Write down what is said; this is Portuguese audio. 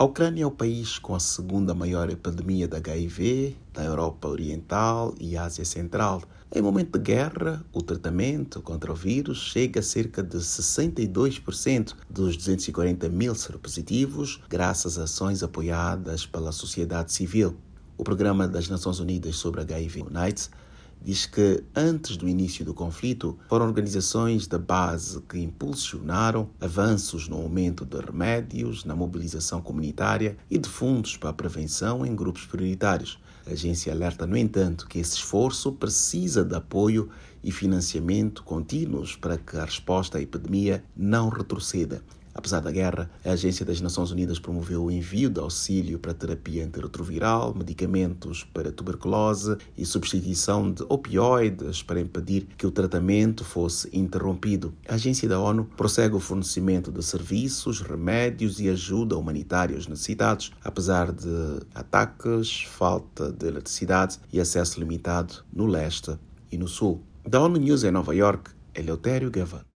A Ucrânia é o país com a segunda maior epidemia de HIV da Europa Oriental e Ásia Central. Em momento de guerra, o tratamento contra o vírus chega a cerca de 62% dos 240 mil seropositivos, graças a ações apoiadas pela sociedade civil. O Programa das Nações Unidas sobre HIV UNITES diz que antes do início do conflito foram organizações da base que impulsionaram avanços no aumento de remédios, na mobilização comunitária e de fundos para a prevenção em grupos prioritários. A agência alerta, no entanto, que esse esforço precisa de apoio e financiamento contínuos para que a resposta à epidemia não retroceda. Apesar da guerra, a Agência das Nações Unidas promoveu o envio de auxílio para terapia antirretroviral, medicamentos para tuberculose e substituição de opioides para impedir que o tratamento fosse interrompido. A agência da ONU prossegue o fornecimento de serviços, remédios e ajuda humanitária aos necessitados, apesar de ataques, falta de eletricidade e acesso limitado no leste e no sul. Da ONU News em Nova York, Eleutério Gavan.